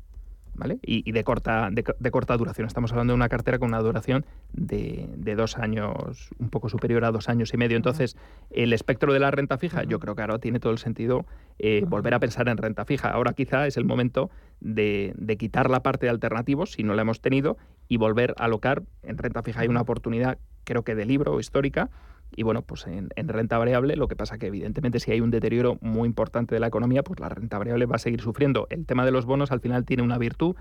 ¿Vale? Y, y de, corta, de, co- de corta duración. Estamos hablando de una cartera con una duración de, de dos años, un poco superior a dos años y medio. Entonces, el espectro de la renta fija, yo creo que ahora tiene todo el sentido eh, volver a pensar en renta fija. Ahora quizá es el momento de, de quitar la parte de alternativos, si no la hemos tenido, y volver a alocar. En renta fija hay una oportunidad, creo que de libro histórica, y bueno, pues en, en renta variable, lo que pasa que evidentemente si hay un deterioro muy importante de la economía, pues la renta variable va a seguir sufriendo. El tema de los bonos al final tiene una virtud,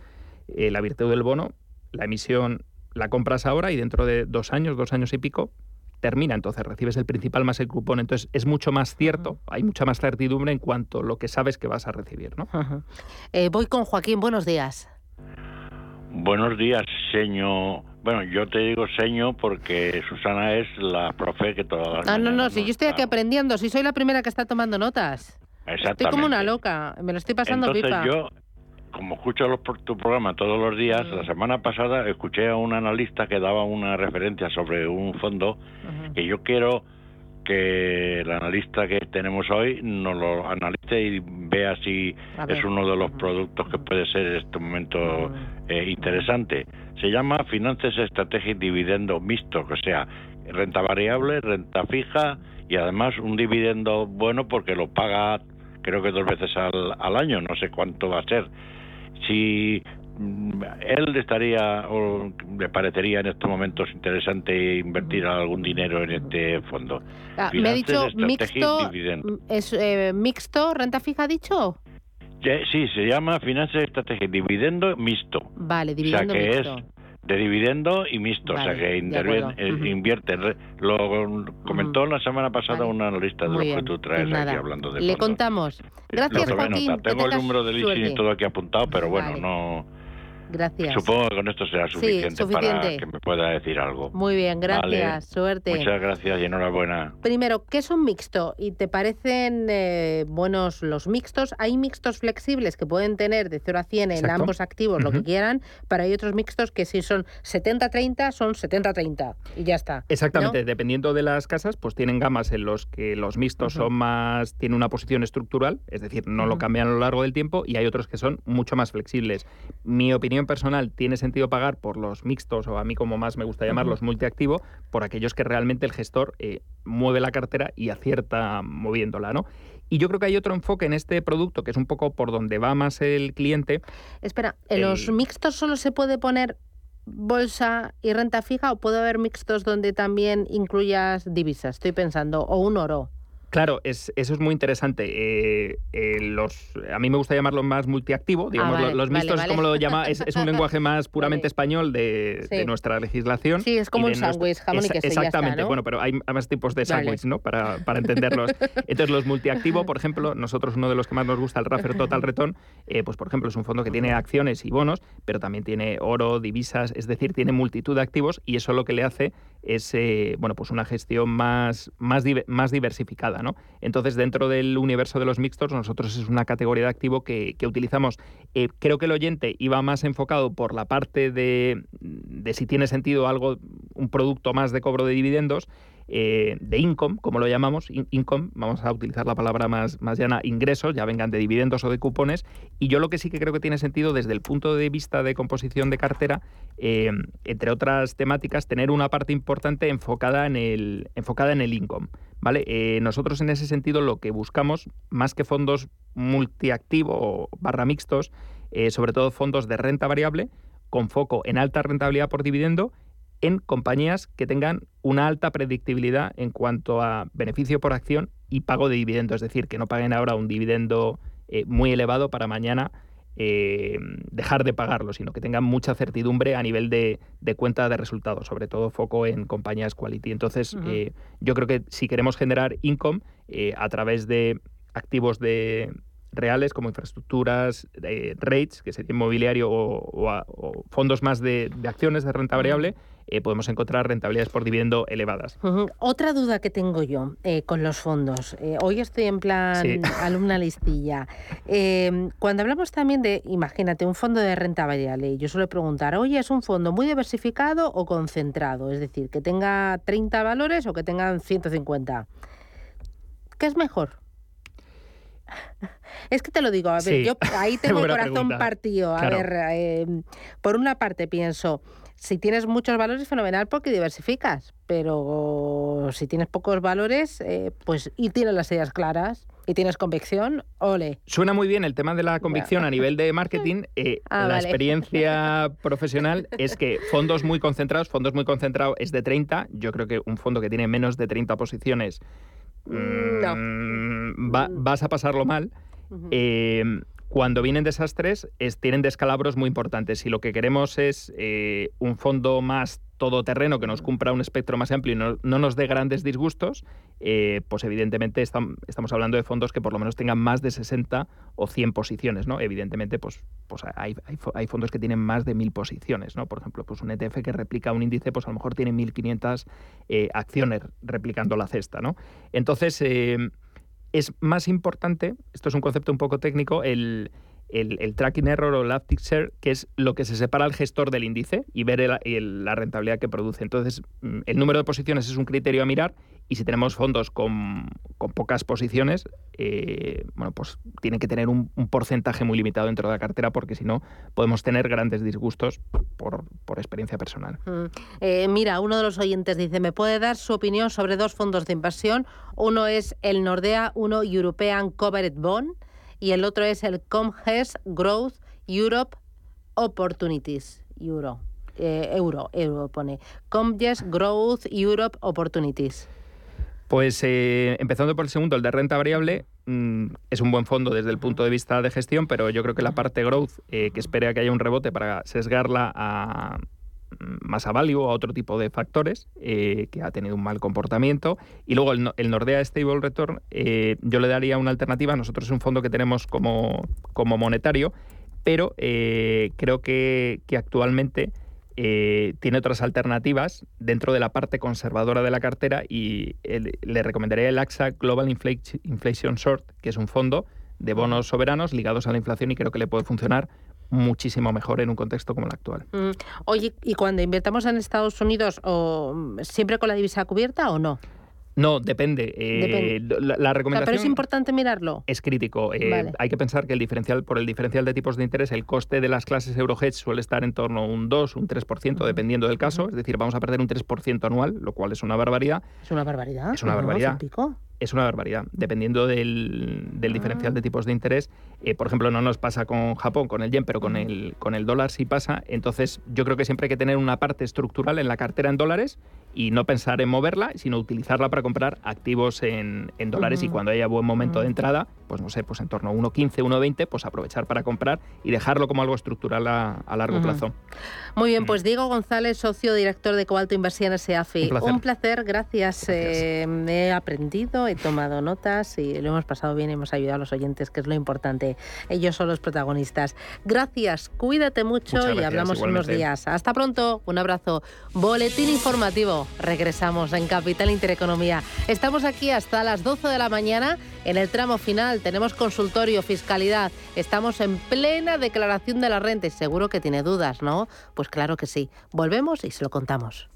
eh, la virtud del bono, la emisión la compras ahora y dentro de dos años, dos años y pico, termina. Entonces recibes el principal más el cupón. Entonces es mucho más cierto, hay mucha más certidumbre en cuanto a lo que sabes que vas a recibir, ¿no? Eh, voy con Joaquín, buenos días. Buenos días, señor. Bueno, yo te digo señor porque Susana es la profe que todas las Ah, no, no, si yo estoy aquí aprendiendo, si soy la primera que está tomando notas. Estoy Exactamente. como una loca, me lo estoy pasando Entonces pipa. yo, como escucho los, tu programa todos los días, Mm. la semana pasada escuché a un analista que daba una referencia sobre un fondo que yo quiero que el analista que tenemos hoy nos lo analice y vea si es uno de los productos que puede ser en este momento eh, interesante. Se llama Finanzas Estrategia y Dividendo Mixto, o sea, renta variable, renta fija y además un dividendo bueno porque lo paga creo que dos veces al, al año, no sé cuánto va a ser. Si mm, él estaría o le parecería en estos momentos interesante invertir algún dinero en este fondo. Ah, me ha dicho mixto, dividendo. mm, es eh, mixto, renta fija, ha dicho. Sí, se llama Finanzas, Estrategia Dividendo Mixto. Vale, O sea dividendo que mixto. es de dividendo y mixto, o sea Vale, que acuerdo. eh, invierte. Lo comentó la semana pasada un analista de Muy los que tú traes pues aquí hablando de Le contamos. Lo Gracias, Joaquín. Tengo el número del leasing y todo aquí apuntado, pero bueno, Vale. no. Gracias. Supongo que con esto será Sí, suficiente, para suficiente. que me pueda decir algo. Muy bien, gracias. Vale. Suerte. Muchas gracias y enhorabuena. Primero, ¿qué es un mixto? ¿Y te parecen eh, buenos los mixtos? Hay mixtos flexibles que pueden tener de 0 a 100 en Exacto. ambos activos, lo que quieran, pero hay otros mixtos que si son 70-30, son 70-30 y ya está. Exactamente, ¿no? dependiendo de las casas, pues tienen gamas en los que los mixtos Ujú. son más, tienen una posición estructural, es decir, no lo Ujú. cambian a lo largo del tiempo, y hay otros que son mucho más flexibles. Mi opinión opinión personal, tiene sentido pagar por los mixtos, o a mí como más me gusta llamarlos, multiactivo, por aquellos que realmente el gestor eh, mueve la cartera y acierta moviéndola, ¿no? Y yo creo que hay otro enfoque en este producto que es un poco por donde va más el cliente. Espera, ¿en los mixtos solo se puede poner bolsa y renta fija o puede haber mixtos donde también incluyas divisas? Estoy pensando, o un oro. Claro, es, eso es muy interesante. Eh, eh, los, a mí me gusta llamarlo más multiactivo. Digamos, Ah, vale, los mixtos vale. como lo llama, es, es un lenguaje más puramente español de, Sí. de nuestra legislación. Sí, es como un sándwich, jamón y queso está, Exactamente, ¿no? bueno, pero hay más tipos de sándwich, ¿no? Para, para entenderlos. Entonces, los multiactivo, por ejemplo, nosotros uno de los que más nos gusta, el Raffer Total Return, eh, pues por ejemplo, es un fondo que tiene acciones y bonos, pero también tiene oro, divisas, es decir, tiene multitud de activos y eso lo que le hace es eh, bueno, pues una gestión más, más diversificada. Entonces, dentro del universo de los mixtos, nosotros es una categoría de activo que, que utilizamos. Eh, creo que el oyente iba más enfocado por la parte de, de si tiene sentido algo, un producto más de cobro de dividendos. Eh, de income, como lo llamamos, in- income, vamos a utilizar la palabra más, más llana, ingresos, ya vengan de dividendos o de cupones, y yo lo que sí que creo que tiene sentido desde el punto de vista de composición de cartera, eh, entre otras temáticas, tener una parte importante enfocada en el, enfocada en el income. ¿vale? Eh, nosotros en ese sentido lo que buscamos, más que fondos multiactivo o barra mixtos, sobre todo fondos de renta variable, con foco en alta rentabilidad por dividendo, en compañías que tengan una alta predictibilidad en cuanto a beneficio por acción y pago de dividendo, es decir, que no paguen ahora un dividendo eh, muy elevado para mañana eh, dejar de pagarlo, sino que tengan mucha certidumbre a nivel de, de cuenta de resultados, sobre todo foco en compañías quality. Entonces, eh, yo creo que si queremos generar income eh, a través de activos de reales como infraestructuras, eh, rates, que sería inmobiliario o, o a- o fondos más de, de acciones de renta variable, eh, podemos encontrar rentabilidades por dividendo elevadas. Otra duda que tengo yo eh, con los fondos. Eh, hoy estoy en plan Sí. alumna listilla. Eh, cuando hablamos también de, imagínate, un fondo de renta variable, yo suelo preguntar, oye, ¿es un fondo muy diversificado o concentrado? Es decir, que tenga 30 valores o que tengan 150. ¿Qué es mejor? Es que te lo digo, a ver, Sí. yo ahí tengo el corazón pregunta. partido. A Claro. ver, eh, por una parte pienso, si tienes muchos valores, fenomenal porque diversificas, pero si tienes pocos valores, eh, pues y tienes las ideas claras y tienes convicción, ole. Suena muy bien el tema de la convicción a nivel de marketing. eh, Ah, la vale. experiencia profesional es que fondos muy concentrados, fondos muy concentrados es de 30. Yo creo que un fondo que tiene menos de 30 posiciones mm, va- vas a pasarlo mal. Eh, cuando vienen desastres, es- tienen descalabros muy importantes. Si lo que queremos es eh, un fondo más todoterreno que nos cumpla un espectro más amplio y no, no nos dé grandes disgustos, eh, pues evidentemente estam- estamos hablando de fondos que por lo menos tengan más de 60 o 100 posiciones, ¿no? Evidentemente, pues, pues hay, hay fondos que tienen más de 1000 posiciones, ¿no? Por ejemplo, pues un ETF que replica un índice, pues a lo mejor tiene 1500 eh, acciones replicando la cesta, ¿no? Entonces, eh, es más importante, esto es un concepto un poco técnico, el, el- el tracking error o Elasticsearch, que es lo que se separa al gestor del índice y ver el- el- la rentabilidad que produce. Entonces, mm, el número de posiciones es un criterio a mirar y si tenemos fondos con, con pocas posiciones, eh, bueno, pues tienen que tener un, porcentaje muy limitado dentro de la cartera porque si no podemos tener grandes disgustos por, por experiencia personal. Mm. Eh, mira, uno de los oyentes dice, ¿me puede dar su opinión sobre dos fondos de inversión? Uno es el Nordea, uno European Covered Bond y el otro es el Comgest Growth Europe Opportunities. Euro. Eh, euro, euro pone. Comgest Growth Europe Opportunities. Pues eh, empezando por el segundo, el de renta variable, mm, es un buen fondo desde el punto de vista de gestión, pero yo creo que la parte growth, eh, que espere a que haya un rebote para sesgarla a mm, más a value a otro tipo de factores, eh, que ha tenido un mal comportamiento. Y luego el, el Nordea Stable Return, eh, yo le daría una alternativa. Nosotros es un fondo que tenemos como, como monetario, pero eh, creo que, que actualmente eh, tiene otras alternativas dentro de la parte conservadora de la cartera y le recomendaría el AXA Global Infla- Inflation Short, que es un fondo de bonos soberanos ligados a la inflación y creo que le puede funcionar muchísimo mejor en un contexto como el actual. Mm. Oye, ¿y cuando invertamos en Estados Unidos, mm, siempre con la divisa cubierta o no? No, depende. Eh, Depende. La, la O sea, recomendación pero es importante mirarlo. es crítico. Eh, Vale. Hay que pensar que el diferencial, por el diferencial de tipos de interés, el coste de las clases Eurohedge suele estar en torno a un 2, un 3%, dependiendo del caso. Es decir, vamos a perder un 3% anual, lo cual es una barbaridad. Es una barbaridad. Es una ¿no? barbaridad. un pico. Es una barbaridad. Dependiendo del, del diferencial de tipos de interés, eh, por ejemplo, no nos pasa con Japón, con el yen, pero con el, con el dólar sí pasa. Entonces, yo creo que siempre hay que tener una parte estructural en la cartera en dólares y no pensar en moverla, sino utilizarla para comprar activos en, en dólares y cuando haya buen momento de entrada, pues no sé, pues en torno a 1.15, 1.20, pues aprovechar para comprar y dejarlo como algo estructural a, a largo plazo. Muy bien, pues Diego González, socio director de Cobalto Inversiones SEAFI. Un placer. gracias. Eh, he aprendido, he tomado notas y lo hemos pasado bien, hemos ayudado a los oyentes, que es lo importante. Ellos son los protagonistas. Gracias, cuídate mucho y hablamos en unos días. Hasta pronto, un abrazo. Boletín informativo. Regresamos en Capital Intereconomía. Estamos aquí hasta las 12 de la mañana en el tramo final. Tenemos consultorio, fiscalidad. Estamos en plena declaración de la renta y seguro que tiene dudas, ¿no? Pues claro que sí. Volvemos y se lo contamos.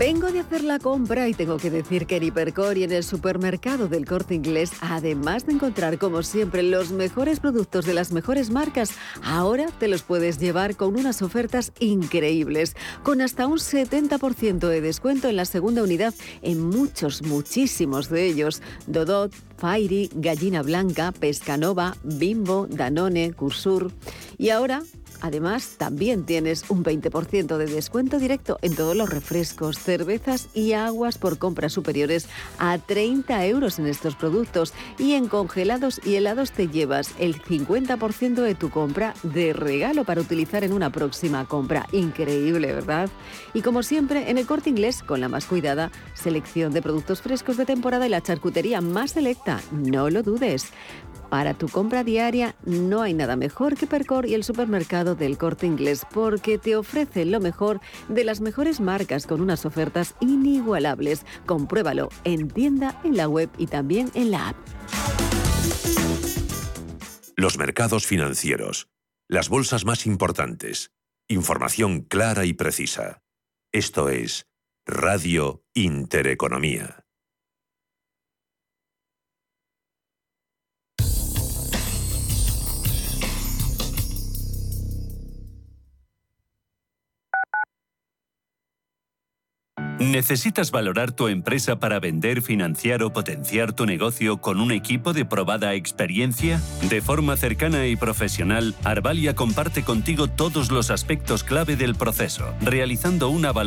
Vengo de hacer la compra y tengo que decir que en Hipercor y en el supermercado del Corte Inglés, además de encontrar como siempre los mejores productos de las mejores marcas, ahora te los puedes llevar con unas ofertas increíbles, con hasta un 70% de descuento en la segunda unidad en muchos, muchísimos de ellos. Dodot, Fairy, Gallina Blanca, Pescanova, Bimbo, Danone, Cursur. Y ahora Además, también tienes un 20% de descuento directo en todos los refrescos, cervezas y aguas por compras superiores a 30 euros en estos productos. Y en congelados y helados te llevas el 50% de tu compra de regalo para utilizar en una próxima compra. Increíble, ¿verdad? Y como siempre, en el corte inglés, con la más cuidada selección de productos frescos de temporada y la charcutería más selecta. No lo dudes. Para tu compra diaria no hay nada mejor que Percor y el supermercado del corte inglés porque te ofrecen lo mejor de las mejores marcas con unas ofertas inigualables. Compruébalo en tienda, en la web y también en la app. Los mercados financieros. Las bolsas más importantes. Información clara y precisa. Esto es Radio Intereconomía. ¿Necesitas valorar tu empresa para vender, financiar o potenciar tu negocio con un equipo de probada experiencia? De forma cercana y profesional, Arvalia comparte contigo todos los aspectos clave del proceso, realizando una valoración